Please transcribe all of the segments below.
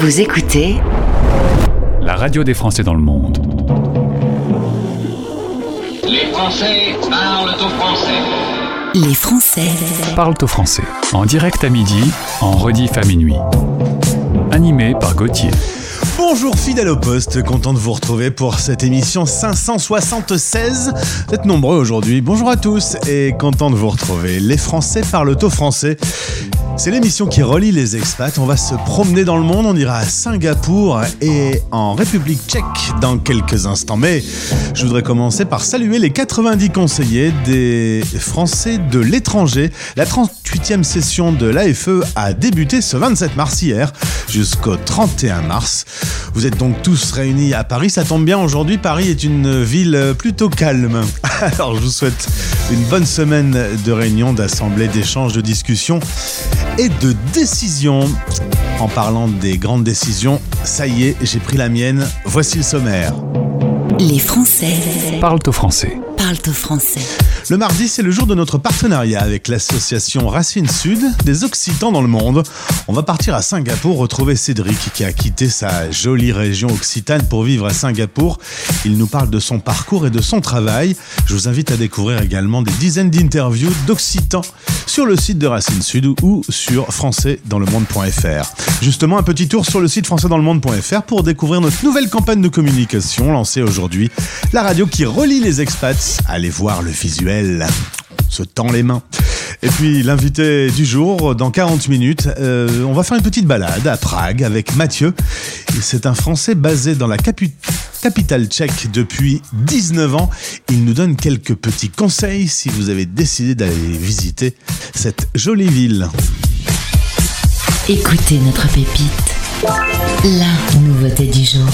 Vous écoutez la radio des Français dans le monde. Les Français parlent au français. Les Français Parlent au français. En direct à midi, en rediff à minuit. Animé par Gauthier. Bonjour fidèle au poste, content de vous retrouver pour cette émission 576. Vous êtes nombreux aujourd'hui. Bonjour à tous et content de vous retrouver. Les Français parlent au français. C'est l'émission qui relie les expats. On va se promener dans le monde. On ira à Singapour et en République tchèque dans quelques instants. Mais je voudrais commencer par saluer les 90 conseillers des Français de l'étranger. La 38e session de l'AFE a débuté ce 27 mars hier jusqu'au 31 mars. Vous êtes donc tous réunis à Paris. Ça tombe bien, aujourd'hui, Paris est une ville plutôt calme. Alors, je vous souhaite une bonne semaine de réunions, d'assemblées, d'échanges, de discussions et de décisions. En parlant des grandes décisions, ça y est, j'ai pris la mienne. Voici le sommaire. Les Français Parlent au français. parlent au français. Le mardi, c'est le jour de notre partenariat avec l'association Racine Sud des Occitans dans le monde. On va partir à Singapour retrouver Cédric qui a quitté sa jolie région occitane pour vivre à Singapour. Il nous parle de son parcours et de son travail. Je vous invite à découvrir également des dizaines d'interviews d'Occitans sur le site de Racine Sud ou sur françaisdanslemonde.fr. Justement, un petit tour sur le site françaisdanslemonde.fr pour découvrir notre nouvelle campagne de communication lancée aujourd'hui. La radio qui relie les expats. Allez voir le visuel. Se tend les mains. Et puis l'invité du jour, dans 40 minutes, euh, on va faire une petite balade à Prague avec Mathieu. C'est un Français basé dans la capitale tchèque depuis 19 ans. Il nous donne quelques petits conseils si vous avez décidé d'aller visiter cette jolie ville. Écoutez notre pépite. La nouveauté du jour.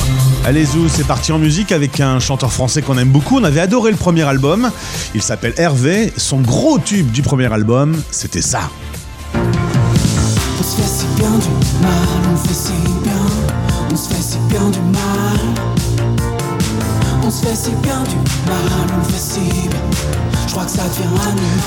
Allez Zou, c'est parti en musique avec un chanteur français qu'on aime beaucoup. On avait adoré le premier album. Il s'appelle Hervé. Son gros tube du premier album, c'était ça. On se fait si bien du mal, on fait si bien, on se fait si bien du mal. On se fait si on.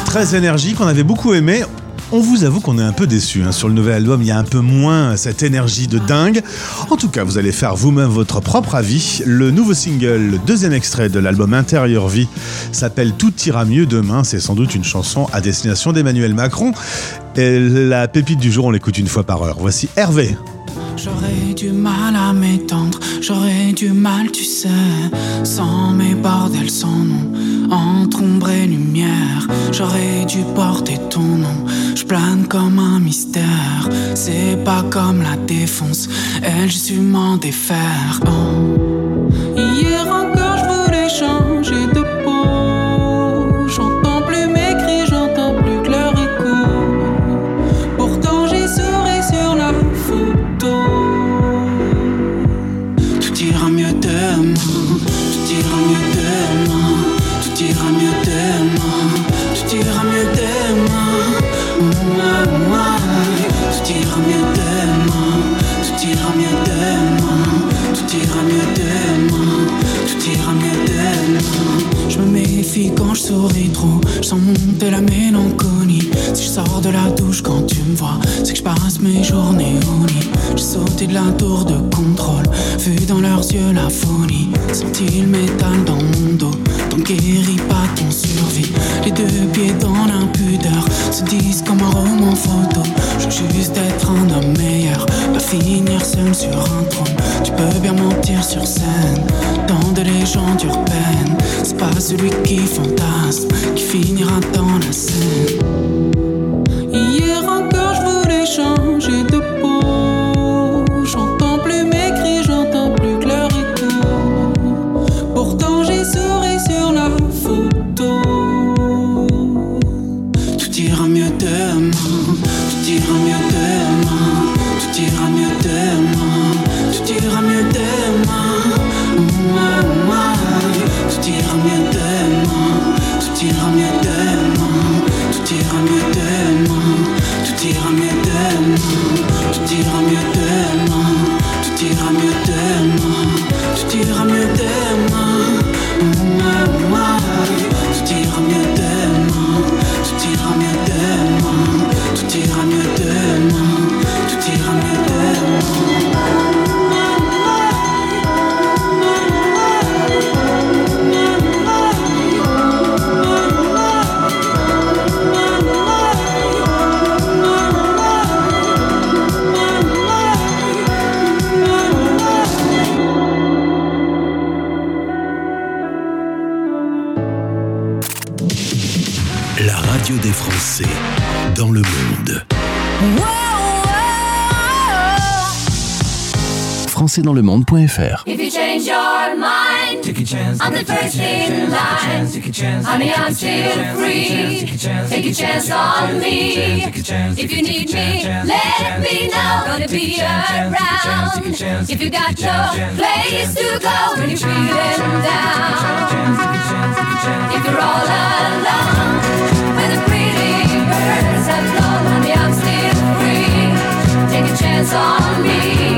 Très énergique, on avait beaucoup aimé. On vous avoue qu'on est un peu déçu sur le nouvel album. Il y a un peu moins cette énergie de dingue. En tout cas, vous allez faire vous-même votre propre avis. Le nouveau single, le deuxième extrait de l'album Intérieur Vie, s'appelle Tout ira mieux demain. C'est sans doute une chanson à destination d'Emmanuel Macron. Et la pépite du jour, on l'écoute une fois par heure. Voici Hervé. J'aurais du mal à m'étendre, j'aurais du mal, tu sais, sans mes bordels sans nom, entre ombre et lumière. J'aurais dû porter ton nom, je plane comme un mystère. C'est pas comme la défonce, elle, su m'en défaire. Oh. Hier Tout ira mieux demain, tout ira mieux demain, tout ira mieux demain, tout ira mieux demain. Mouah. Tout ira mieux demain, tout ira mieux demain, tout ira mieux demain, tout ira mieux demain. Je me méfie quand je souris trop, je sens monter la mélancolie. Si je sors de la douche quand tu me vois, c'est que je passe mes journées au lit. J'ai sauté de la tour de contrôle, vu dans leurs yeux la folie. Senti le métal dans mon dos, t'en guéris pas ton survie. Les deux pieds dans l'impudeur, se disent comme un roman photo. Je veux juste être un homme meilleur, pas finir seul sur un trône. Tu peux bien mentir sur scène, dans de légendes urbaines. C'est pas celui qui fantasme qui finira dans la scène. Demain, tout Françaisdanslemonde.fr If you change your mind, Take a chance. I'm the first in line. Take a chance. Honey, I'm still free. Take a chance. On me. If you need me, let me know. Gonna be around. If you got no place to go when you're feeling down. If you're all alone, when the pretty birds have flown, honey, I'm still free. Take a chance on me.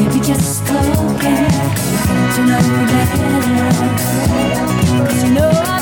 Maybe just talking, get to know you better. 'Cause you know I've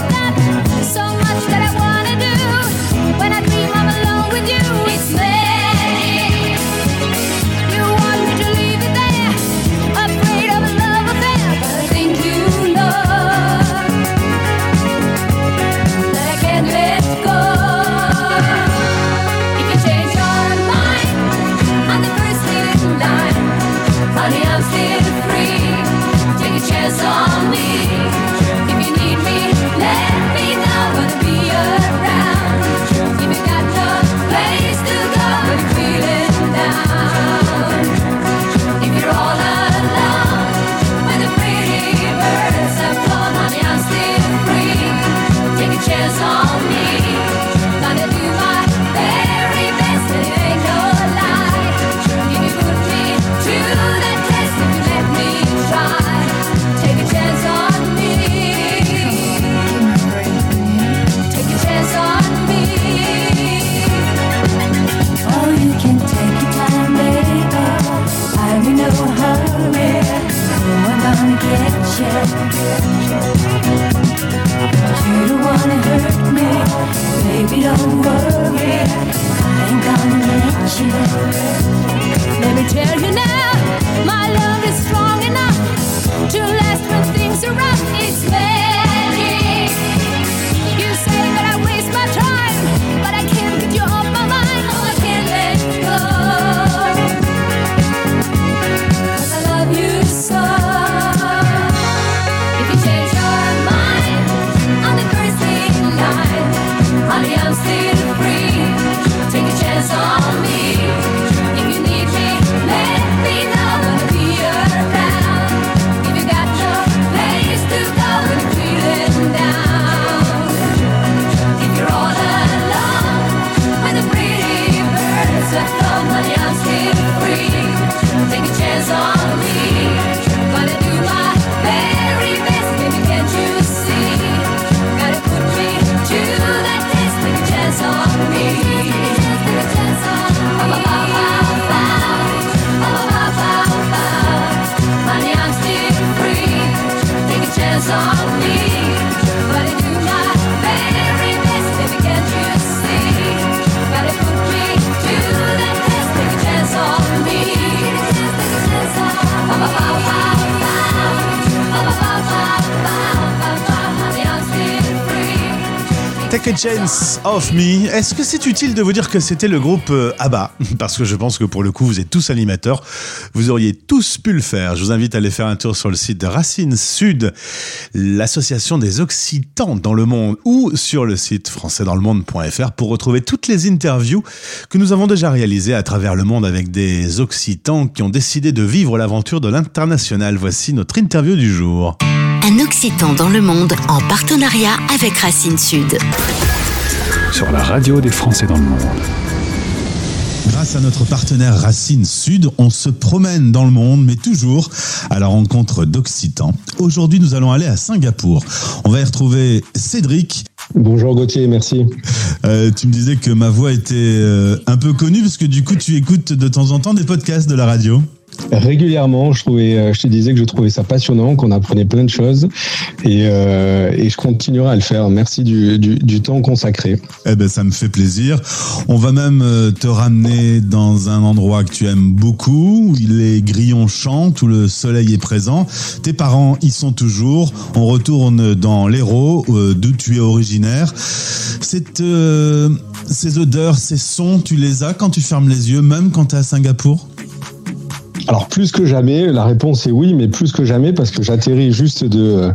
chance of me. Est-ce que c'est utile de vous dire que c'était le groupe euh, ABBA? Parce que je pense que pour le coup, vous êtes tous animateurs. Vous auriez tous pu le faire. Je vous invite à aller faire un tour sur le site de Racine Sud, l'association des Occitans dans le monde, ou sur le site françaisdanslemonde.fr pour retrouver toutes les interviews que nous avons déjà réalisées à travers le monde avec des Occitans qui ont décidé de vivre l'aventure de l'international. Voici notre interview du jour. Un Occitan dans le monde en partenariat avec Racine Sud. Sur la radio des Français dans le monde. Grâce à notre partenaire Racine Sud, on se promène dans le monde, mais toujours à la rencontre d'Occitans. Aujourd'hui, nous allons aller à Singapour. On va y retrouver Cédric. Bonjour Gauthier, merci. Euh, tu me disais que ma voix était euh, un peu connue parce que du coup, tu écoutes de temps en temps des podcasts de la radio. Régulièrement. Je trouvais, euh, je te disais que je trouvais ça passionnant, qu'on apprenait plein de choses, et, euh, je continuerai à le faire. Merci du, temps consacré. Eh ben, ça me fait plaisir. On va même euh, te ramener dans un endroit que tu aimes beaucoup, où les grillons chantent, où le soleil est présent. Tes parents y sont toujours. On retourne dans l'Hérault, d'où tu es originaire. Ces odeurs, ces sons, tu les as quand tu fermes les yeux, même quand tu es à Singapour? Alors plus que jamais, la réponse est oui, mais plus que jamais parce que j'atterris juste de.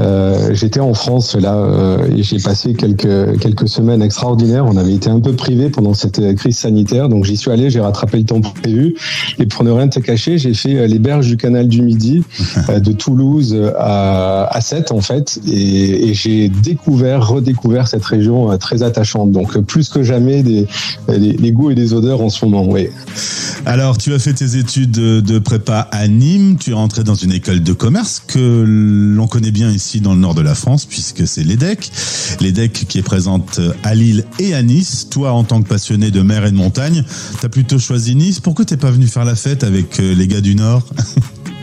euh, J'étais en France là euh, et j'ai passé quelques quelques semaines extraordinaires. On avait été un peu privé pendant cette euh, crise sanitaire, donc j'y suis allé, j'ai rattrapé le temps prévu. Et pour ne rien te cacher, j'ai fait euh, les berges du canal du Midi, euh, de Toulouse à, à Sète en fait, et, et j'ai découvert, redécouvert cette région euh, très attachante. Donc euh, plus que jamais des, des, des goûts et des odeurs en ce moment. Oui. Alors, tu as fait tes études de prépa à Nîmes, tu es rentré dans une école de commerce que l'on connaît bien ici dans le nord de la France, puisque c'est l'EDEC. L'EDEC qui est présente à Lille et à Nice. Toi, en tant que passionné de mer et de montagne, tu as plutôt choisi Nice. Pourquoi t'es pas venu faire la fête avec euh, les gars du Nord?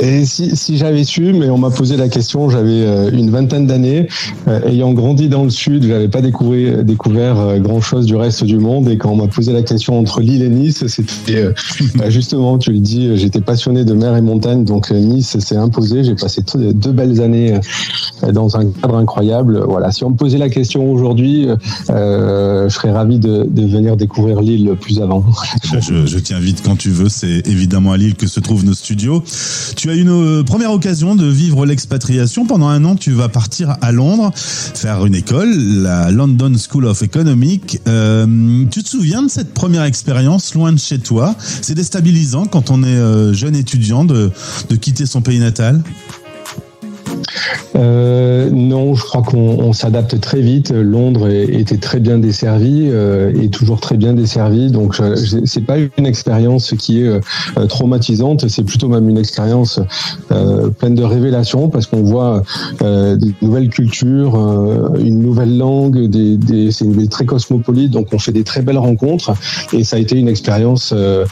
Et si, si j'avais su, mais on m'a posé la question, j'avais euh, une vingtaine d'années, euh, ayant grandi dans le sud, j'avais pas découvert, découvert grand chose du reste du monde. Et quand on m'a posé la question entre Lille et Nice, c'était euh, bah, justement, tu le dis, j'étais passionné de mer et montagne, donc euh, Nice s'est imposé. J'ai passé deux belles années euh, dans un cadre incroyable. Voilà, si on me posait la question aujourd'hui, euh, je serais ravi de, de venir découvrir l'île plus avant. je, je t'invite quand tu veux, c'est évidemment à Lille que se trouvent nos studios. Tu as une euh, première occasion de vivre l'expatriation. Pendant un an, tu vas partir à Londres, faire une école, la London School of Economics. Euh, tu te souviens de cette première expérience loin de chez toi? C'est déstabilisant quand on est euh, jeune étudiant de, de quitter son pays natal? Euh, non, je crois qu'on on s'adapte très vite. Londres était très bien desservi euh, et toujours très bien desservi. Donc, euh, c'est pas une expérience qui est euh, traumatisante. C'est plutôt même une expérience euh, pleine de révélations parce qu'on voit euh, des nouvelles cultures, euh, une nouvelle langue. C'est très cosmopolite. Donc, on fait des très belles rencontres et ça a été une expérience euh,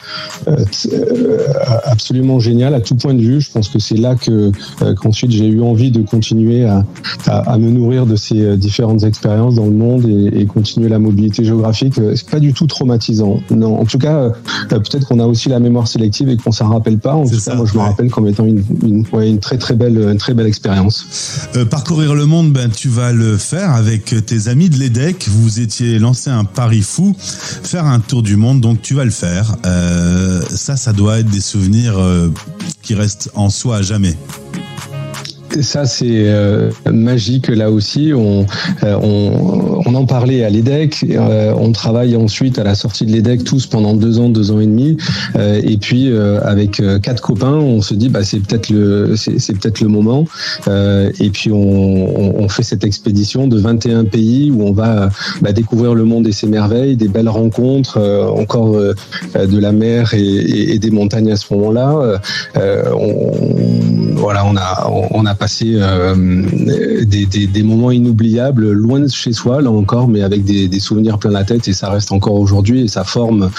euh, euh, absolument géniale à tout point de vue. Je pense que c'est là que euh, qu'ensuite j'ai eu envie de continuer à, à, à me nourrir de ces euh, différentes expériences dans le monde et, et continuer la mobilité géographique. Euh, C'est pas du tout traumatisant. Non, en tout cas, euh, peut-être qu'on a aussi la mémoire sélective et qu'on s'en rappelle pas. En tout ça, cas, moi, je me rappelle comme étant une, une, ouais, une très très belle, une très belle expérience. Euh, parcourir le monde, ben, tu vas le faire avec tes amis de l'EDEC. Vous étiez lancé un pari fou, faire un tour du monde, donc tu vas le faire. Euh, ça, ça doit être des souvenirs euh, qui restent en soi à jamais. Ça, c'est euh, magique là aussi. On, euh, on, on en parlait à l'EDEC. euh, on travaille ensuite à la sortie de l'EDEC tous pendant deux ans, deux ans et demi. Euh, et puis euh, avec quatre copains, on se dit bah c'est peut-être le moment. Et puis on, fait cette expédition de 21 pays où on va bah, découvrir le monde et ses merveilles, des belles rencontres, encore de la mer et, des montagnes à ce moment-là. On, a passé des, moments inoubliables loin de chez soi encore, mais avec des, des souvenirs plein la tête et ça reste encore aujourd'hui et ça forme.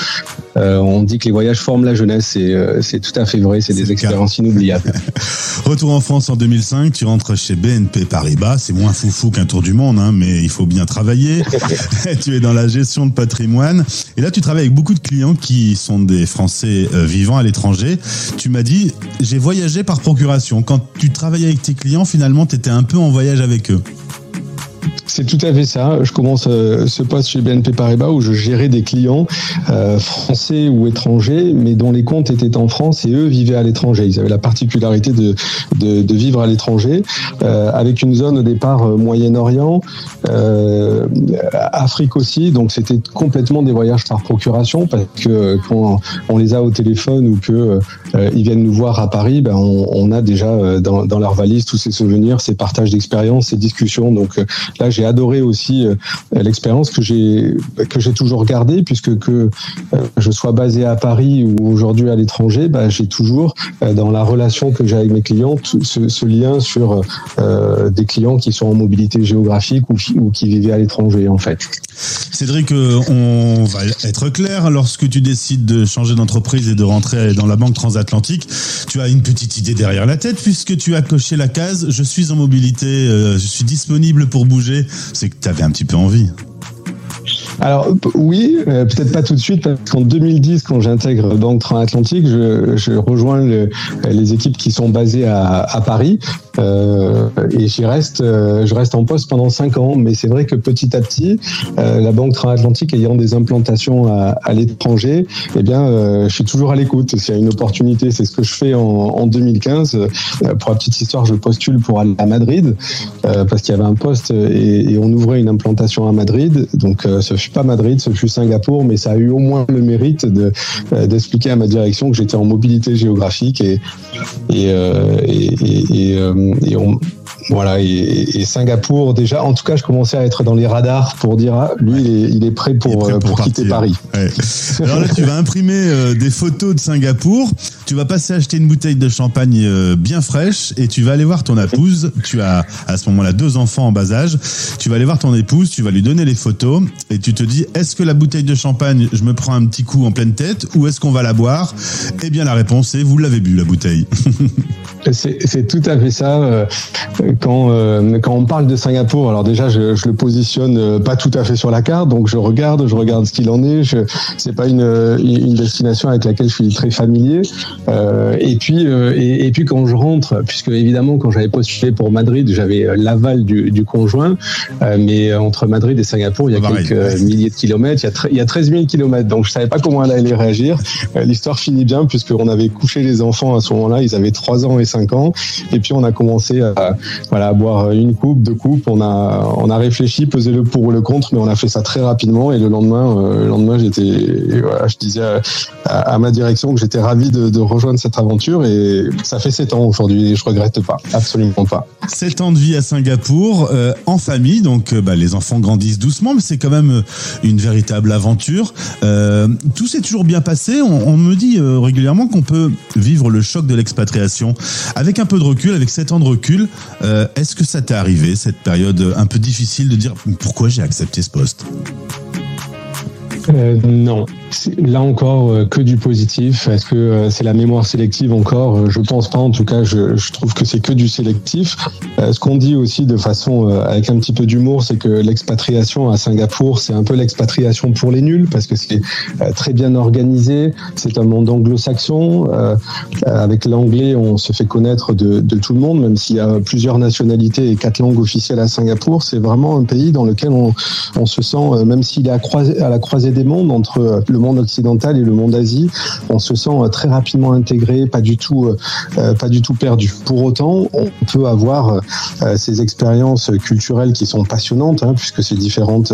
euh, on dit que les voyages forment la jeunesse et euh, c'est tout à fait vrai. C'est des cas. expériences inoubliables. Retour en France en 2005, tu rentres chez BNP Paribas. C'est moins foufou qu'un tour du monde, hein, mais il faut bien travailler. tu es dans la gestion de patrimoine. Et là, tu travailles avec beaucoup de clients qui sont des Français euh, vivant à l'étranger. Tu m'as dit, j'ai voyagé par procuration. Quand tu travaillais avec tes clients, finalement, tu étais un peu en voyage avec eux. C'est tout à fait ça. Je commence euh, ce poste chez BNP Paribas où je gérais des clients euh, français ou étrangers, mais dont les comptes étaient en France et eux vivaient à l'étranger. Ils avaient la particularité de, vivre à l'étranger, euh, avec une zone au départ Moyen-Orient, Afrique aussi. Donc c'était complètement des voyages par procuration parce que quand on les a au téléphone ou que euh, ils viennent nous voir à Paris, ben on, a déjà dans, leur valise tous ces souvenirs, ces partages d'expériences, ces discussions. Là, j'ai adoré aussi euh, l'expérience que j'ai que j'ai toujours gardée puisque que euh, je sois basé à Paris ou aujourd'hui à l'étranger, bah, j'ai toujours euh, dans la relation que j'ai avec mes clients ce, lien sur des clients qui sont en mobilité géographique ou, qui- vivaient à l'étranger en fait. Cédric, on va être clair. Lorsque tu décides de changer d'entreprise et de rentrer dans la banque transatlantique, tu as une petite idée derrière la tête puisque tu as coché la case je suis en mobilité, je suis disponible pour bouger. C'est que tu avais un petit peu envie. Alors oui, euh, peut-être pas tout de suite parce qu'en 2010, quand j'intègre Banque Transatlantique, je, je rejoins le- les équipes qui sont basées à, Paris euh, et j'y reste, euh, je reste en poste pendant cinq ans. Mais c'est vrai que petit à petit, la Banque Transatlantique ayant des implantations à, l'étranger, eh bien, je suis toujours à l'écoute. S'il y a une opportunité, c'est ce que je fais en, en 2015. Euh, pour la petite histoire, je postule pour aller à Madrid parce qu'il y avait un poste et, et on ouvrait une implantation à Madrid. Donc ce fut pas Madrid, ce fut Singapour, mais ça a eu au moins le mérite de euh, d'expliquer à ma direction que j'étais en mobilité géographique et et euh, et, et, et, euh, on voilà, et, et Singapour, déjà, en tout cas, je commençais à être dans les radars pour dire, ah, lui, il, est, il est prêt pour, Il est prêt pour pour quitter. Paris. Ouais. Alors là, tu vas imprimer euh, des photos de Singapour. Tu vas passer acheter une bouteille de champagne euh, bien fraîche et tu vas aller voir ton épouse. Tu as à ce moment-là deux enfants en bas âge. Tu vas aller voir ton épouse, tu vas lui donner les photos et tu te dis est-ce que la bouteille de champagne, je me prends un petit coup en pleine tête ou est-ce qu'on va la boire? Eh bien, la réponse est vous l'avez bu la bouteille. C'est tout à fait ça. euh, Quand, euh, quand on parle de Singapour, alors déjà, je, je le positionne euh, pas tout à fait sur la carte, donc je regarde, je regarde ce qu'il en est. C'est pas une, une destination avec laquelle je suis très familier. Et puis, et, et puis quand je rentre, puisque évidemment, quand j'avais postulé pour Madrid, j'avais l'aval du, du conjoint, mais entre Madrid et Singapour, il y a quelques milliers de kilomètres, il y a, tre- il y a 13 000 kilomètres, donc je savais pas comment elle allait réagir. Euh, L'histoire finit bien puisqu'on avait couché les enfants à ce moment-là, ils avaient 3 ans et 5 ans, et puis on a commencé à, voilà, à boire une coupe, deux coupes, on a, on a réfléchi, pesé le pour ou le contre, mais on a fait ça très rapidement, et le lendemain, euh, le lendemain j'étais, voilà, je disais à, à- à ma direction que j'étais ravi de, de rejoindre cette aventure, et ça fait 7 ans aujourd'hui, et je regrette pas, absolument pas. Sept ans de vie à Singapour, euh, en famille, donc euh, bah, les enfants grandissent doucement, mais c'est quand même euh, une véritable aventure. Euh, tout s'est toujours bien passé. On, me dit euh, régulièrement qu'on peut vivre le choc de l'expatriation avec un peu de recul, avec sept ans de recul. Est-ce que ça t'est arrivé cette période un peu difficile de dire pourquoi j'ai accepté ce poste? Non. Là encore, euh, que du positif. Est-ce que euh, c'est la mémoire sélective encore? Euh, Je pense pas. En tout cas, je, trouve que c'est que du sélectif. Ce qu'on dit aussi de façon avec un petit peu d'humour, c'est que l'expatriation à Singapour, c'est un peu l'expatriation pour les nuls parce que c'est très bien organisé. C'est un monde anglo-saxon. Avec l'anglais, on se fait connaître de, tout le monde, même s'il y a plusieurs nationalités et quatre langues officielles à Singapour. C'est vraiment un pays dans lequel on, se sent, même s'il est à, à la croisée des mondes entre euh, le monde occidental et le monde Asie, on se sent euh, très rapidement intégré, pas du tout, euh, euh, pas du tout perdu. Pour autant, on peut avoir ces expériences culturelles qui sont passionnantes, hein, puisque c'est différentes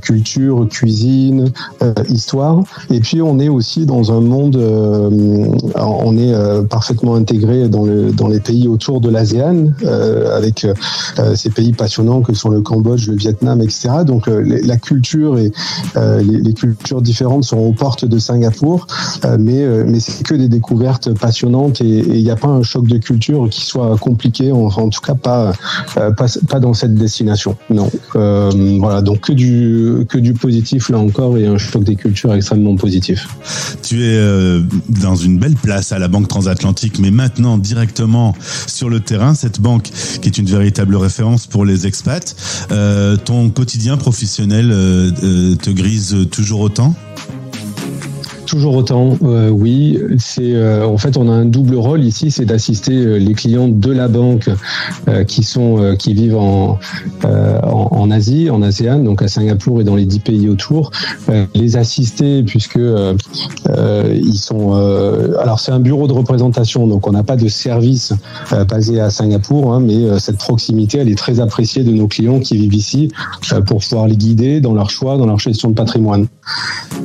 cultures, cuisine, euh, histoire. Et puis on est aussi dans un monde, on est parfaitement intégré dans, le, dans les pays autour de l'ASEAN, avec ces pays passionnants que sont le Cambodge, le Vietnam, etc. Donc la culture et les, cultures différentes aux portes de Singapour, euh, mais, euh, mais c'est que des découvertes passionnantes et il n'y a pas un choc de culture qui soit compliqué, en, tout cas pas, euh, pas, pas dans cette destination. Non. Voilà, donc que du, que du positif là encore et un choc des cultures extrêmement positif. Tu es dans une belle place à la Banque Transatlantique, mais maintenant directement sur le terrain, cette banque qui est une véritable référence pour les expats. Ton quotidien professionnel te grise toujours autant? Toujours autant, euh, oui. C'est euh, en fait on a un double rôle ici, c'est d'assister euh, les clients de la banque euh, qui sont euh, qui vivent en, euh, en en Asie, en ASEAN, donc à Singapour et dans les dix pays autour, les assister puisque ils sont. alors c'est un bureau de représentation, donc on n'a pas de service basé à Singapour, hein, mais cette proximité elle est très appréciée de nos clients qui vivent ici pour pouvoir les guider dans leur choix, dans leur gestion de patrimoine.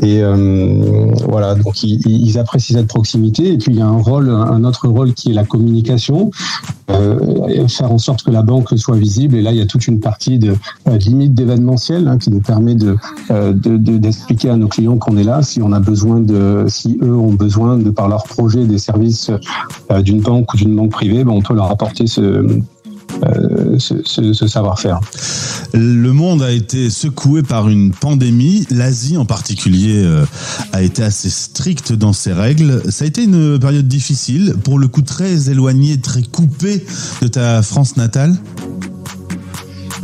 Et euh, voilà, donc ils, apprécient cette proximité. Et puis il y a un rôle, un autre rôle qui est la communication, euh, faire en sorte que la banque soit visible. Et là, il y a toute une partie de, euh, limite d'événementiel hein, qui nous permet de de- de- d'expliquer à nos clients qu'on est là, si on a besoin de, si eux ont besoin de par leur projet des services d'une banque ou d'une banque privée, ben, on peut leur apporter ce ce, ce- ce savoir-faire. Le monde a été secoué par une pandémie. L'Asie en particulier euh, a été assez stricte dans ses règles. Ça a été une période difficile, pour le coup très éloignée, très coupée de ta France natale?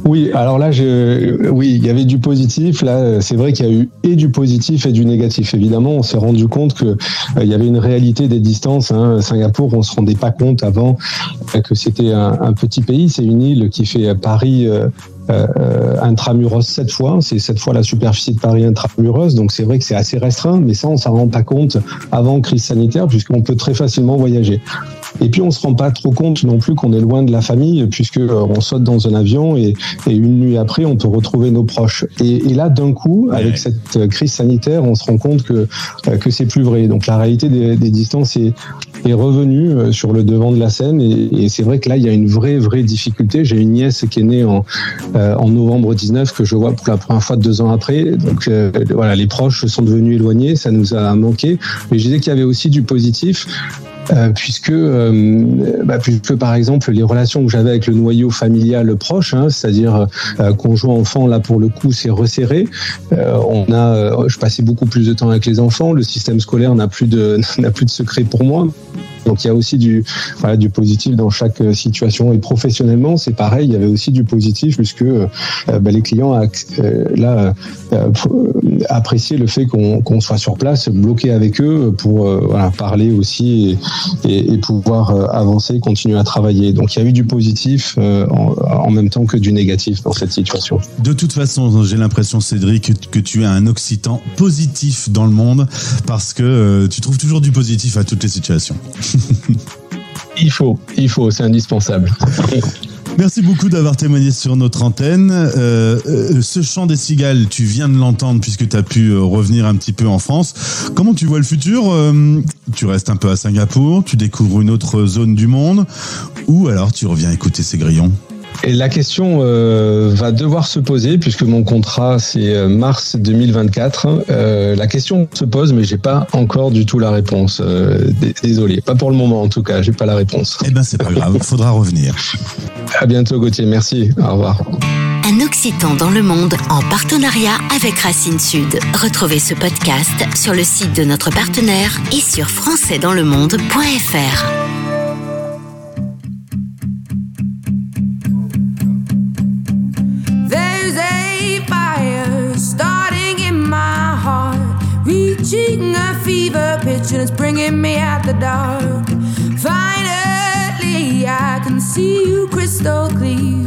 Oui, alors là, je, oui, il y avait du positif. Là, c'est vrai qu'il y a eu et du positif et du négatif. Évidemment, on s'est rendu compte que euh, il y avait une réalité des distances. Hein. Singapour, on se rendait pas compte avant euh, que c'était un, petit pays. C'est une île qui fait euh, Paris. Euh, intramuros sept fois, c'est sept fois la superficie de Paris intramuros, donc c'est vrai que c'est assez restreint, mais ça on s'en rend pas compte avant crise sanitaire puisqu'on peut très facilement voyager. Et puis on se rend pas trop compte non plus qu'on est loin de la famille puisque euh, on saute dans un avion et, et une nuit après on peut retrouver nos proches. Et, et là d'un coup, avec cette euh, crise sanitaire, on se rend compte que euh, que c'est plus vrai. Donc la réalité des, des distances est, est revenue euh, sur le devant de la scène et, et c'est vrai que là il y a une vraie vraie difficulté. J'ai une nièce qui est née en euh, en novembre 19 que je vois pour la première fois deux ans après. Donc euh, voilà, les proches sont devenus éloignés, ça nous a manqué. Mais je disais qu'il y avait aussi du positif. Euh, puisque, euh, bah, puisque par exemple les relations que j'avais avec le noyau familial proche, hein, c'est-à-dire euh, conjoint enfant, là pour le coup c'est resserré. Euh, on a, euh, je passais beaucoup plus de temps avec les enfants. Le système scolaire n'a plus de n'a plus de secret pour moi. Donc il y a aussi du voilà, du positif dans chaque euh, situation et professionnellement c'est pareil. Il y avait aussi du positif puisque euh, bah, les clients euh, là euh, euh, appréciaient le fait qu'on qu'on soit sur place, bloqué avec eux pour euh, parler aussi et, et, pouvoir euh, avancer, continuer à travailler. Donc il y a eu du positif euh, en, même temps que du négatif dans cette situation. De toute façon, j'ai l'impression, Cédric, que, tu es un Occitan positif dans le monde parce que euh, tu trouves toujours du positif à toutes les situations. Il faut, il faut, c'est indispensable. Merci beaucoup d'avoir témoigné sur notre antenne. Euh, euh, ce chant des cigales, tu viens de l'entendre puisque tu as pu euh, revenir un petit peu en France. Comment tu vois le futur Tu restes un peu à Singapour, tu découvres une autre zone du monde ou alors tu reviens écouter ces grillons Et la question euh, va devoir se poser puisque mon contrat c'est euh, mars 2024. Euh, la question se pose, mais j'ai pas encore du tout la réponse. Euh, désolé, pas pour le moment en tout cas, j'ai pas la réponse. Eh ben c'est pas grave, faudra revenir. À bientôt Gauthier, merci. Au revoir. Un Occitan dans le monde en partenariat avec Racine Sud. Retrouvez ce podcast sur le site de notre partenaire et sur françaisdanslemonde.fr. fever pitch, and it's bringing me out the dark. Finally, I can see you crystal clear.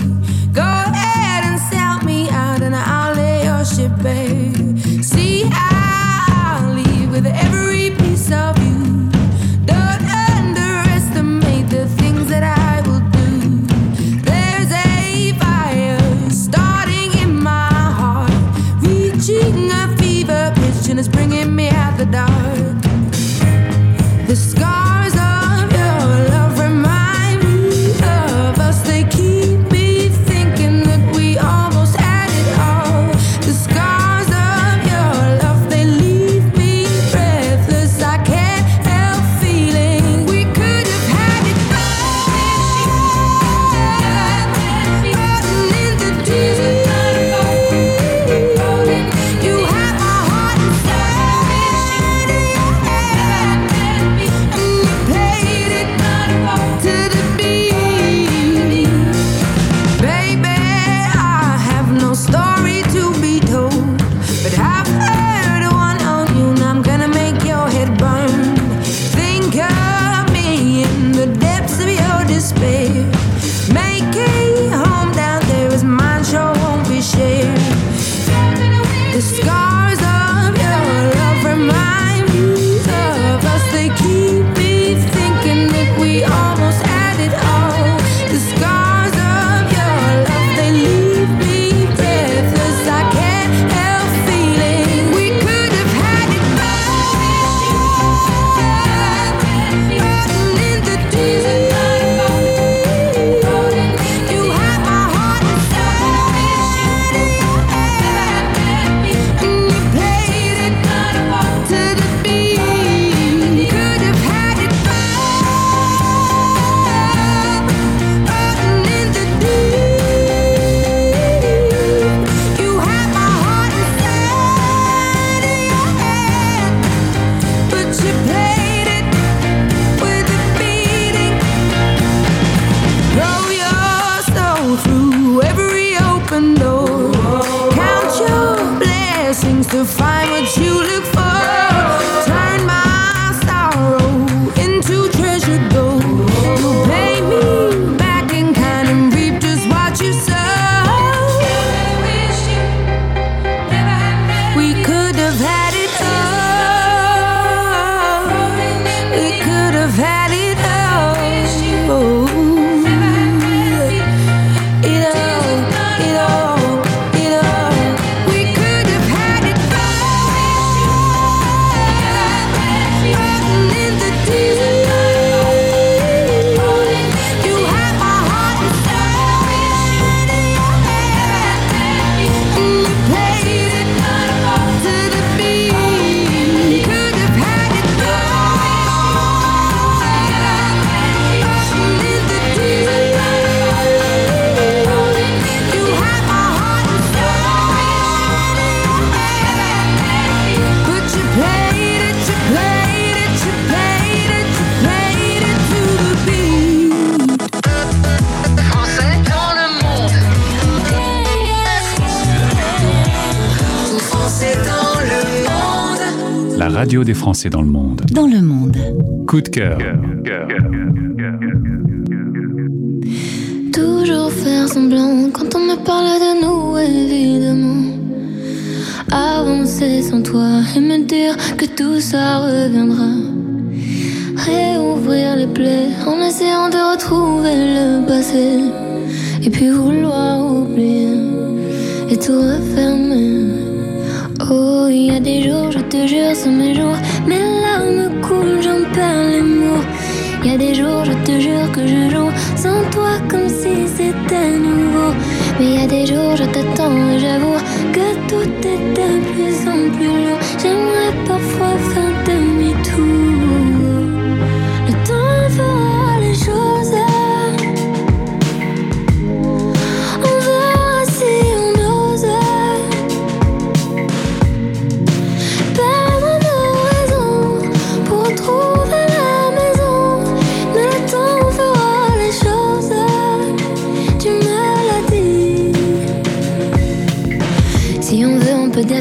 Radio des Français dans le monde. Dans le monde. Coup de cœur. Toujours faire semblant quand on me parle de nous, évidemment. Avancer sans toi et me dire que tout ça reviendra. Réouvrir les plaies en essayant de retrouver le passé. Et puis vouloir oublier et tout refermer. Oh, il y a des jours, je te jure, sont mes jours. Mes larmes coulent, j'en perds les mots. Il y a des jours, je te jure que je joue sans toi comme si c'était nouveau. Mais il y a des jours, je t'attends et j'avoue que tout est de plus en plus lourd. J'aimerais parfois faire demi-tour.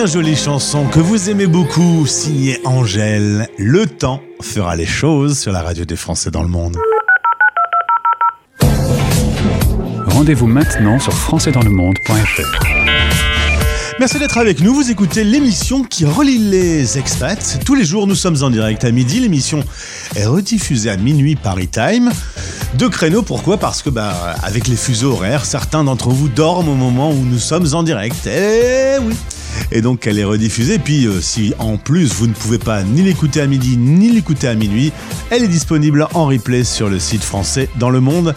Bien jolie chanson que vous aimez beaucoup, signée Angèle. Le temps fera les choses sur la radio des Français dans le monde. Rendez-vous maintenant sur françaisdanslemonde.fr. Merci d'être avec nous. Vous écoutez l'émission qui relie les expats. Tous les jours, nous sommes en direct à midi. L'émission est rediffusée à minuit Paris Time. Deux créneaux, pourquoi? Parce que, bah, avec les fuseaux horaires, certains d'entre vous dorment au moment où nous sommes en direct. Eh oui et donc elle est rediffusée. Puis euh, si en plus vous ne pouvez pas ni l'écouter à midi ni l'écouter à minuit, elle est disponible en replay sur le site français dans le monde.fr.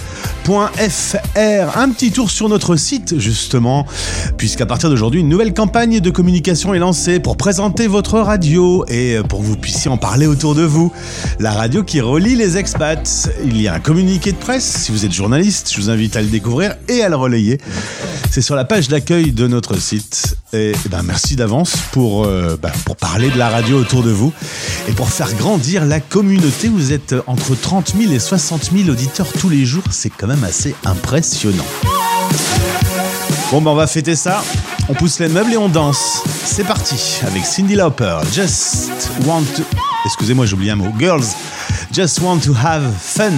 Un petit tour sur notre site justement, puisqu'à partir d'aujourd'hui une nouvelle campagne de communication est lancée pour présenter votre radio et pour que vous puissiez en parler autour de vous. La radio qui relie les expats. Il y a un communiqué de presse. Si vous êtes journaliste, je vous invite à le découvrir et à le relayer. C'est sur la page d'accueil de notre site. Et, eh ben, merci d'avance pour, euh, bah, pour parler de la radio autour de vous et pour faire grandir la communauté. Vous êtes entre 30 000 et 60 000 auditeurs tous les jours. C'est quand même assez impressionnant. Bon, ben, on va fêter ça. On pousse les meubles et on danse. C'est parti avec Cindy Lauper. Just want to. Excusez-moi, j'ai oublié un mot. Girls, just want to have fun.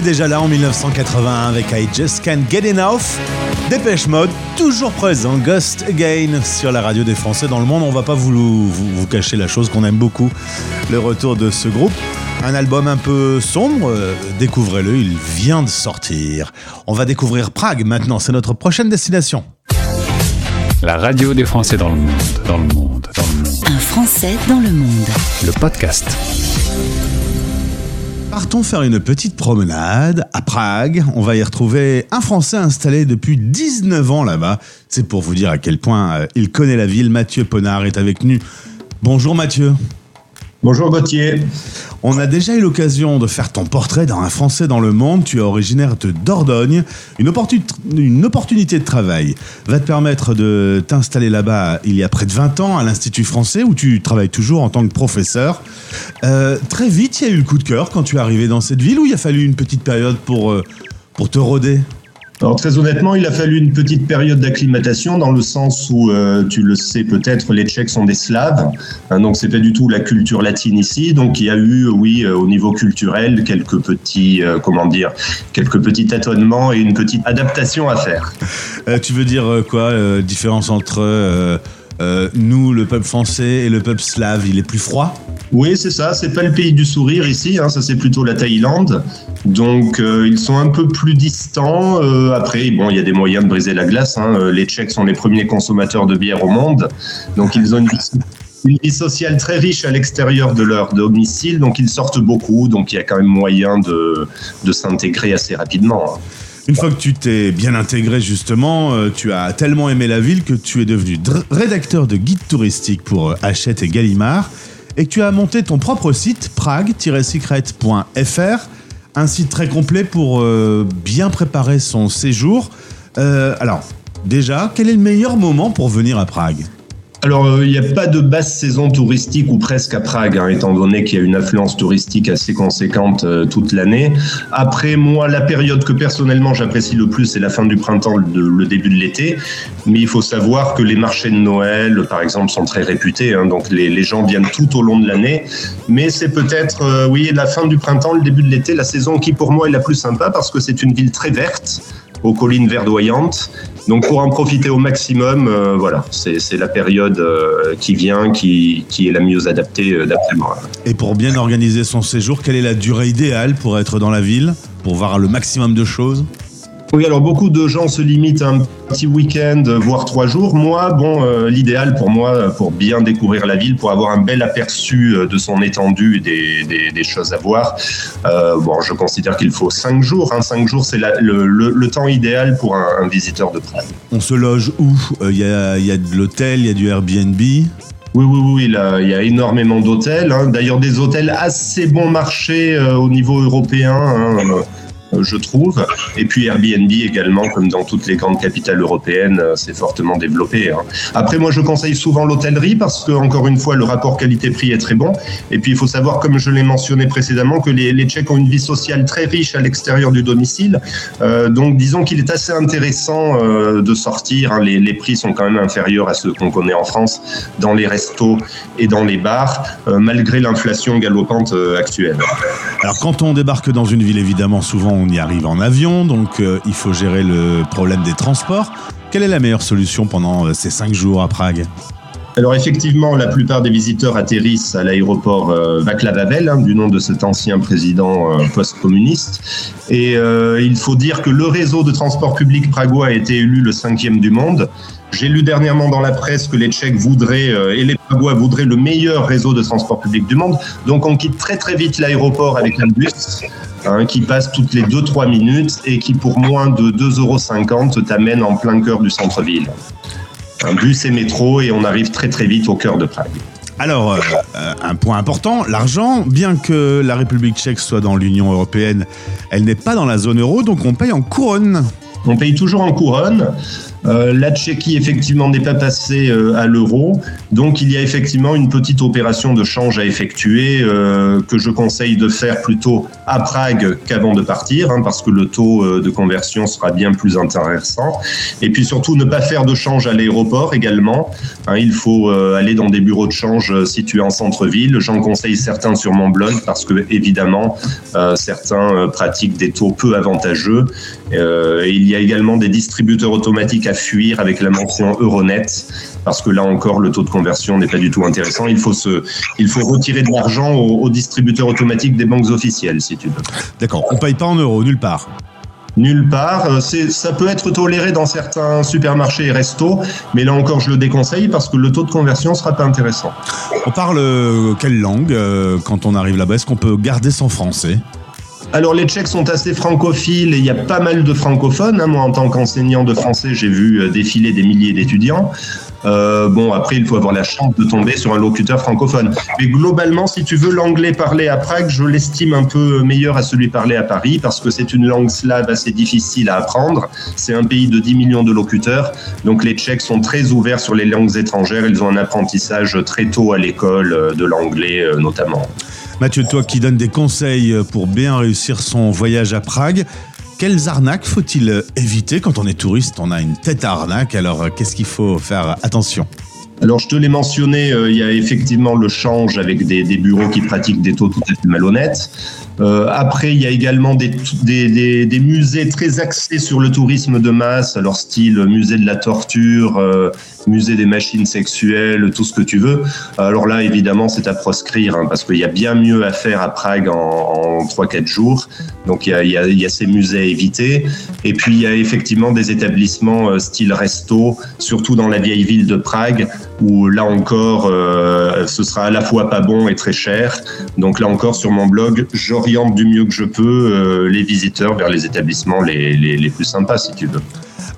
Déjà là en 1981 avec I Just Can't Get Enough. Dépêche Mode, toujours présent, Ghost Again sur la radio des Français dans le monde. On va pas vous, vous, vous cacher la chose qu'on aime beaucoup, le retour de ce groupe. Un album un peu sombre, euh, découvrez-le, il vient de sortir. On va découvrir Prague maintenant, c'est notre prochaine destination. La radio des Français dans le monde, dans le monde, dans le monde. Un Français dans le monde. Le podcast. Partons faire une petite promenade à Prague. On va y retrouver un Français installé depuis 19 ans là-bas. C'est pour vous dire à quel point euh, il connaît la ville. Mathieu Ponard est avec nous. Bonjour Mathieu. Bonjour Gauthier. On a déjà eu l'occasion de faire ton portrait dans Un Français dans le monde. Tu es originaire de Dordogne. Une opportunité de travail va te permettre de t'installer là-bas il y a près de 20 ans à l'Institut français où tu travailles toujours en tant que professeur. Euh, très vite, il y a eu le coup de cœur quand tu es arrivé dans cette ville où il a fallu une petite période pour, euh, pour te roder. Alors très honnêtement, il a fallu une petite période d'acclimatation dans le sens où, euh, tu le sais peut-être, les Tchèques sont des Slaves, hein, donc c'est pas du tout la culture latine ici. Donc il y a eu, oui, euh, au niveau culturel, quelques petits, euh, comment dire, quelques petits tâtonnements et une petite adaptation à faire. Tu veux dire quoi Différence entre nous, le peuple français, et le peuple slave? Il est plus froid? Oui, c'est ça. C'est pas le pays du sourire ici. Hein, ça, c'est plutôt la Thaïlande. Donc, euh, ils sont un peu plus distants. Euh, après, bon, il y a des moyens de briser la glace. Hein. Euh, Les Tchèques sont les premiers consommateurs de bière au monde. Donc, ils ont une vie, sociale très riche à l'extérieur de leur domicile. Donc, ils sortent beaucoup. Donc, il y a quand même moyen de, de s'intégrer assez rapidement. hein. Une fois que tu t'es bien intégré justement, tu as tellement aimé la ville que tu es devenu rédacteur de guide touristique pour Hachette et Gallimard et que tu as monté ton propre site prague-secret.fr, un site très complet pour euh, bien préparer son séjour. Euh, alors, déjà, quel est le meilleur moment pour venir à Prague? Alors, euh, il n'y a pas de basse saison touristique ou presque à Prague, hein, étant donné qu'il y a une affluence touristique assez conséquente euh, toute l'année. Après, moi, la période que personnellement j'apprécie le plus, c'est la fin du printemps, le, début de l'été. Mais il faut savoir que les marchés de Noël, par exemple, sont très réputés. hein, donc, les, les gens viennent tout au long de l'année. Mais c'est peut-être, euh, oui, la fin du printemps, le début de l'été, la saison qui pour moi est la plus sympa parce que c'est une ville très verte aux collines verdoyantes. Donc pour en profiter au maximum, euh, voilà, c'est la période euh, qui vient qui, qui est la mieux adaptée euh, d'après moi. Et pour bien organiser son séjour, quelle est la durée idéale pour être dans la ville, pour voir le maximum de choses? Oui, alors beaucoup de gens se limitent à un petit week-end, euh, voire trois jours. Moi, bon, euh, l'idéal pour moi, euh, pour bien découvrir la ville, pour avoir un bel aperçu de son étendue et des, des, des choses à voir, euh, bon, je considère qu'il faut cinq jours. Hein. Cinq jours, c'est le, le, le temps idéal pour un, un visiteur de Prague. On se loge où? Il y, a, y a de l'hôtel, il y a du Airbnb? Oui, oui, oui, là, il y a énormément d'hôtels. hein. D'ailleurs, des hôtels assez bon marché euh, au niveau européen, hein, je trouve. Et puis Airbnb également, comme dans toutes les grandes capitales européennes, euh, c'est fortement développé. hein. Après, moi, je conseille souvent l'hôtellerie parce que, encore une fois, le rapport qualité-prix est très bon. Et puis, il faut savoir, comme je l'ai mentionné précédemment, que les, Tchèques ont une vie sociale très riche à l'extérieur du domicile. Euh, donc, disons qu'il est assez intéressant euh, de sortir. hein. Les, prix sont quand même inférieurs à ceux qu'on connaît en France dans les restos et dans les bars, euh, malgré l'inflation galopante euh, actuelle. Alors quand on débarque dans une ville, évidemment, souvent on y arrive en avion, donc euh, il faut gérer le problème des transports. Quelle est la meilleure solution pendant euh, ces cinq jours à Prague? Alors effectivement, la plupart des visiteurs atterrissent à l'aéroport euh, Václav Havel, hein, du nom de cet ancien président euh, post-communiste. Et il faut dire que le réseau de transport public pragois a été élu le cinquième du monde. J'ai lu dernièrement dans la presse que les Tchèques voudraient euh, et les Pragois voudraient le meilleur réseau de transport public du monde. Donc on quitte très très vite l'aéroport avec un bus hein, qui passe toutes les 2-3 minutes et qui pour moins de 2,50 euros t'amène en plein cœur du centre-ville. Un bus et métro et on arrive très très vite au cœur de Prague. Alors, euh, euh, un point important, l'argent, bien que la République tchèque soit dans l'Union européenne, elle n'est pas dans la zone euro, donc on paye en couronne. On paye toujours en couronne. Euh, la Tchéquie, effectivement, n'est pas passée euh, à l'euro. Donc, il y a effectivement une petite opération de change à effectuer euh, que je conseille de faire plutôt à Prague qu'avant de partir, hein, parce que le taux de conversion sera bien plus intéressant. Et puis surtout, ne pas faire de change à l'aéroport également. Hein, il faut aller dans des bureaux de change situés en centre-ville. J'en conseille certains sur mon blog parce que, évidemment, certains pratiquent des taux peu avantageux. Il y a également des distributeurs automatiques à fuir avec la mention Euronet, parce que là encore, le taux de conversion n'est pas du tout intéressant. Il faut, se, il faut retirer de l'argent aux, aux distributeurs automatiques des banques officielles, si tu veux. D'accord, on paye pas en euros, nulle part. Nulle part. Euh, Ça peut être toléré dans certains supermarchés et restos, mais là encore, je le déconseille parce que le taux de conversion sera pas intéressant. On parle euh, quelle langue euh, quand on arrive là-bas? Est-ce qu'on peut garder son français? Alors les Tchèques sont assez francophiles et il y a pas mal de francophones. hein. Moi, en tant qu'enseignant de français, j'ai vu euh, défiler des milliers d'étudiants. Euh, bon, après, il faut avoir la chance de tomber sur un locuteur francophone. Mais globalement, si tu veux, l'anglais parlé à Prague, je l'estime un peu meilleur à celui parlé à Paris parce que c'est une langue slave assez difficile à apprendre. C'est un pays de 10 millions de locuteurs. Donc les Tchèques sont très ouverts sur les langues étrangères. Ils ont un apprentissage très tôt à l'école euh, de l'anglais notamment. Mathieu, toi qui donnes des conseils pour bien réussir son voyage à Prague, quelles arnaques faut-il éviter quand on est touriste? On a une tête à arnaque, alors euh, qu'est-ce qu'il faut faire attention? Alors, je te l'ai mentionné, euh, il y a effectivement le change avec des bureaux qui pratiquent des taux tout à fait malhonnêtes. Euh, après, il y a également des, musées très axés sur le tourisme de masse, alors style musée de la torture, euh, musée des machines sexuelles, tout ce que tu veux. Alors là, évidemment, c'est à proscrire, hein, parce qu'il y a bien mieux à faire à Prague en, en 3-4 jours. Donc, il y, a, ces musées à éviter. Et puis, il y a effectivement des établissements euh, style resto, surtout dans la vieille ville de Prague, où là encore, euh, ce sera à la fois pas bon et très cher. Donc là encore, sur mon blog, du mieux que je peux euh, les visiteurs vers les établissements les, les, les plus sympas, si tu veux.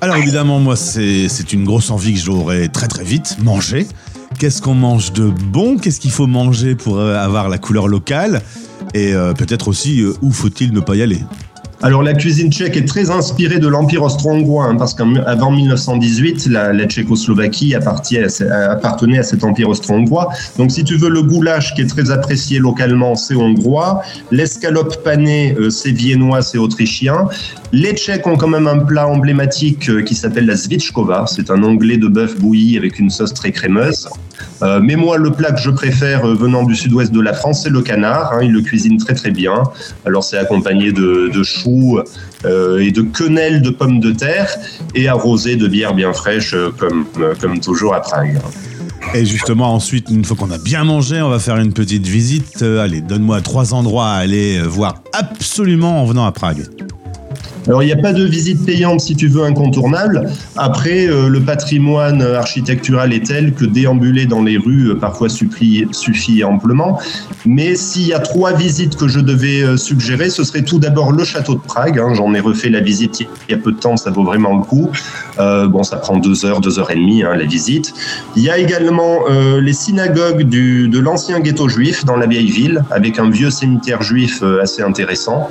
Alors évidemment, moi, c'est une grosse envie que j'aurais très très vite, manger. Qu'est-ce qu'on mange de bon? Qu'est-ce qu'il faut manger pour euh, avoir la couleur locale? Et euh, peut-être aussi, où faut-il ne pas y aller? Alors la cuisine tchèque est très inspirée de l'Empire austro-hongrois, hein, parce qu'avant 1918, la, la Tchécoslovaquie appartenait à, ce- appartenait à cet Empire austro-hongrois. Donc si tu veux, le goulash qui est très apprécié localement, c'est hongrois. L'escalope panée, euh, c'est viennois, c'est autrichien. Les Tchèques ont quand même un plat emblématique euh, qui s'appelle la zvitchkova. C'est un onglet de bœuf bouilli avec une sauce très crémeuse. Euh, mais moi, le plat que je préfère euh, venant du sud-ouest de la France, c'est le canard. hein. il le cuisine très très bien. Alors c'est accompagné de, choux et de quenelles de pommes de terre et arrosé de bière bien fraîche, comme, comme toujours à Prague. Et justement, ensuite, une fois qu'on a bien mangé, on va faire une petite visite. Allez, donne-moi trois endroits à aller voir absolument en venant à Prague. Alors, il n'y a pas de visite payante si tu veux incontournable. Après, euh, le patrimoine architectural est tel que déambuler dans les rues euh, parfois suffit amplement. Mais s'il y a trois visites que je devais euh, suggérer, ce serait tout d'abord le château de Prague. hein. J'en ai refait la visite il y a peu de temps, ça vaut vraiment le coup. Bon, ça prend deux heures, deux heures et demie hein, la visite. Il y a également les synagogues de l'ancien ghetto juif dans la vieille ville, avec un vieux cimetière juif assez intéressant.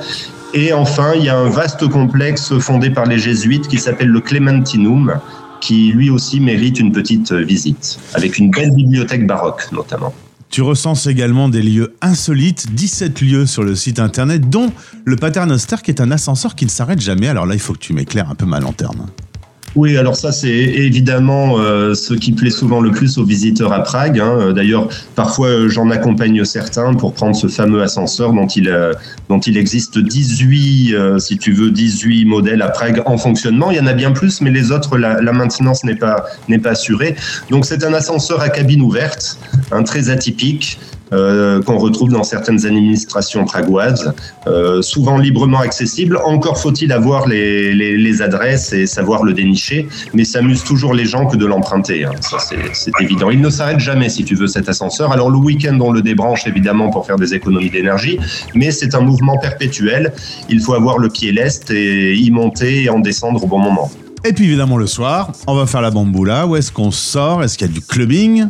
Et enfin, il y a un vaste complexe fondé par les jésuites qui s'appelle le Clementinum, qui lui aussi mérite une petite visite, avec une belle bibliothèque baroque notamment. Tu recenses également des lieux insolites, 17 lieux sur le site internet, dont le Paternoster qui est un ascenseur qui ne s'arrête jamais. Alors là, il faut que tu m'éclaires un peu ma lanterne. Oui, alors ça c'est évidemment euh, ce qui plaît souvent le plus aux visiteurs à Prague. hein. D'ailleurs, parfois euh, j'en accompagne certains pour prendre ce fameux ascenseur dont il, euh, dont il existe 18, euh, si tu veux, 18 modèles à Prague en fonctionnement. Il y en a bien plus, mais les autres, la, maintenance n'est pas, pas assurée. Donc c'est un ascenseur à cabine ouverte, hein, très atypique. Euh, qu'on retrouve dans certaines administrations pragoises, euh, souvent librement accessible. Encore faut-il avoir les, adresses et savoir le dénicher, mais ça amuse toujours les gens que de l'emprunter. hein. Ça, c'est évident. Il ne s'arrête jamais, si tu veux, cet ascenseur. Alors, le week-end, on le débranche, évidemment, pour faire des économies d'énergie, mais c'est un mouvement perpétuel. Il faut avoir le pied leste et y monter et en descendre au bon moment. Et puis évidemment le soir, on va faire la bamboula. Où est-ce qu'on sort? Est-ce qu'il y a du clubbing?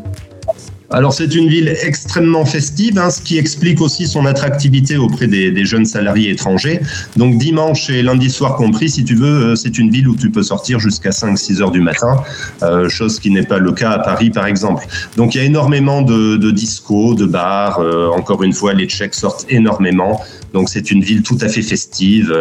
Alors c'est une ville extrêmement festive, hein, ce qui explique aussi son attractivité auprès des, jeunes salariés étrangers. Donc dimanche et lundi soir compris, si tu veux, euh, c'est une ville où tu peux sortir jusqu'à 5-6 heures du matin, euh, chose qui n'est pas le cas à Paris par exemple. Donc il y a énormément de, de discos, de bars. euh, encore une fois, les Tchèques sortent énormément. Donc c'est une ville tout à fait festive,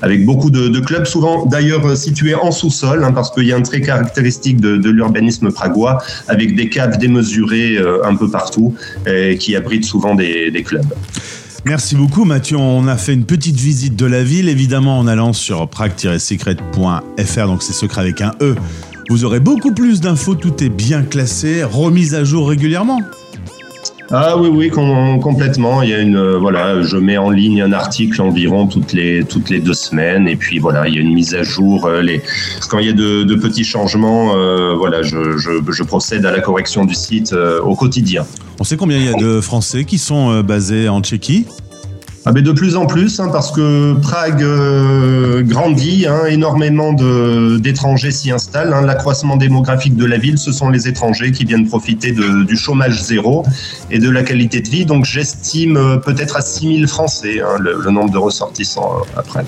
avec beaucoup de, clubs, souvent d'ailleurs situés en sous-sol, hein, parce qu'il y a un trait caractéristique de, de l'urbanisme pragois, avec des caves démesurées euh, un peu partout, et qui abritent souvent des, des clubs. Merci beaucoup Mathieu. On a fait une petite visite de la ville, évidemment en allant sur prague-secret.fr, donc c'est secret avec un E. Vous aurez beaucoup plus d'infos, tout est bien classé, remise à jour régulièrement. Ah oui, oui, com- complètement. Il y a une, euh, voilà, je mets en ligne un article environ toutes les toutes les deux semaines, et puis voilà, il y a une mise à jour. euh, les, quand il y a de, petits changements, euh, voilà, je, je, procède à la correction du site au quotidien. On sait combien il y a de Français qui sont basés en Tchéquie? Ah ben de plus en plus, hein, parce que Prague euh, grandit, hein, énormément d'étrangers s'y installent. hein. L'accroissement démographique de la ville, ce sont les étrangers qui viennent profiter du chômage zéro et de la qualité de vie. Donc j'estime euh, peut-être à 6000 Français hein, le, nombre de ressortissants euh, à Prague.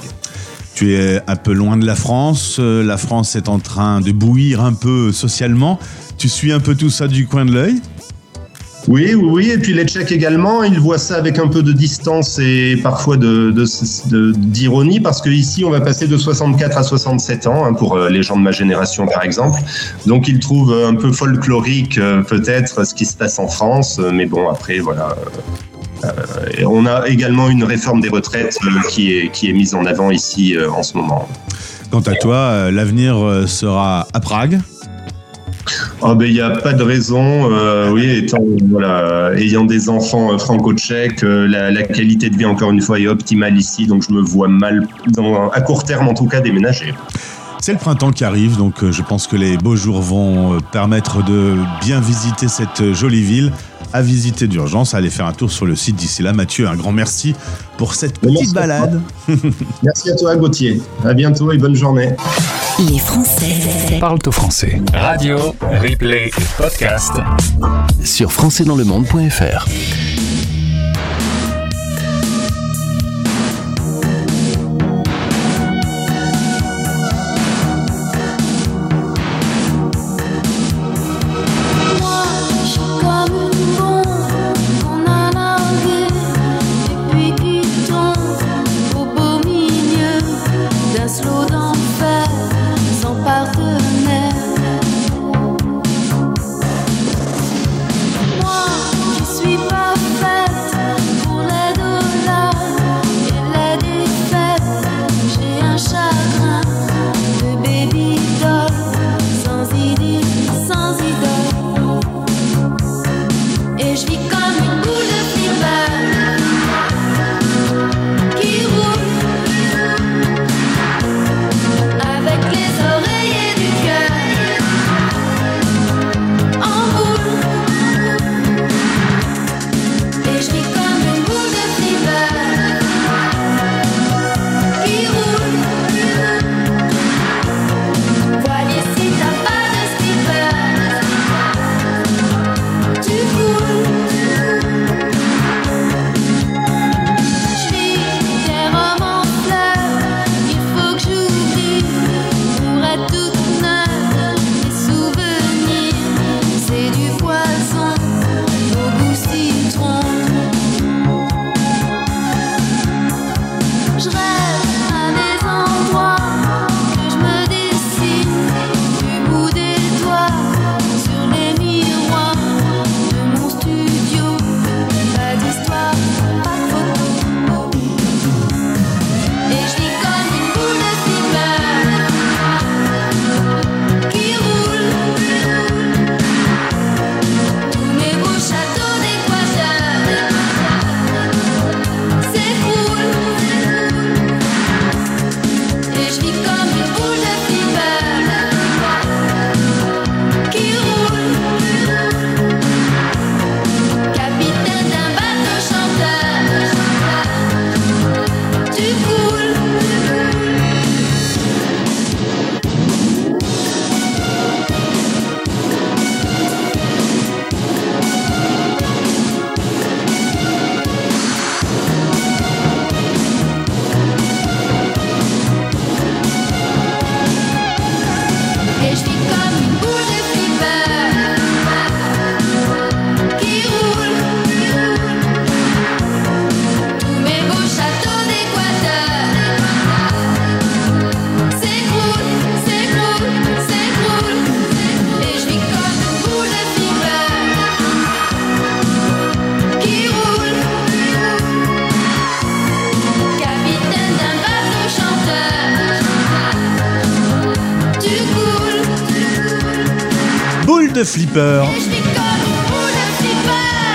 Tu es un peu loin de la France, la France est en train de bouillir un peu socialement. Tu suis un peu tout ça du coin de l'œil? Oui, oui. Et puis les Tchèques également, ils voient ça avec un peu de distance et parfois de- d'ironie, parce qu'ici, on va passer de 64 à 67 ans, hein, pour euh, les gens de ma génération, par exemple. Donc, ils trouvent euh, un peu folklorique, euh, peut-être, ce qui se passe en France. Mais bon, après, voilà. on a également une réforme des retraites qui, est, qui est mise en avant ici en ce moment. Quant à toi, l'avenir sera à Prague. Oh ben il n'y a pas de raison, euh, oui, étant voilà, ayant des enfants euh, franco-tchèques, euh, la, qualité de vie encore une fois est optimale ici, donc je me vois mal, à court terme en tout cas, déménager. C'est le printemps qui arrive, donc je pense que les beaux jours vont permettre de bien visiter cette jolie ville. À visiter d'urgence, allez faire un tour sur le site d'ici là. Mathieu, un grand merci pour cette petite Merci à toi. balade. Merci à toi Gauthier, à bientôt et bonne journée. Les Français Parle au français. Radio, replay, podcast. Sur françaisdanslemonde.fr.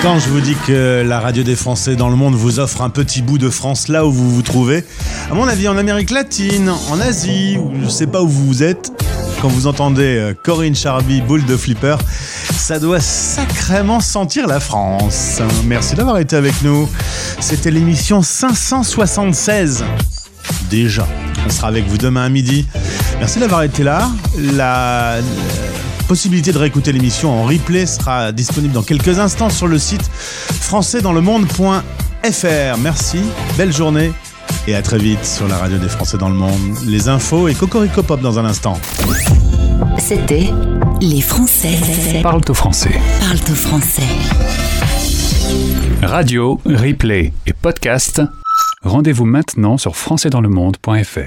Quand je vous dis que la radio des Français dans le monde vous offre un petit bout de France là où vous vous trouvez, à mon avis en Amérique latine, en Asie, je sais pas où vous êtes, quand vous entendez euh, Corinne Charby, boule de flipper, ça doit sacrément sentir la France. Merci d'avoir été avec nous. C'était l'émission 576. Déjà. On sera avec vous demain à midi. Merci d'avoir été là. La possibilité de réécouter l'émission en replay sera disponible dans quelques instants sur le site françaisdanslemonde.fr. Merci, belle journée et à très vite sur la radio des Français dans le monde. Les infos et Cocorico Pop dans un instant. C'était Les Français Parle au français. parlent au français. Radio, replay et podcast. Rendez-vous maintenant sur françaisdanslemonde.fr.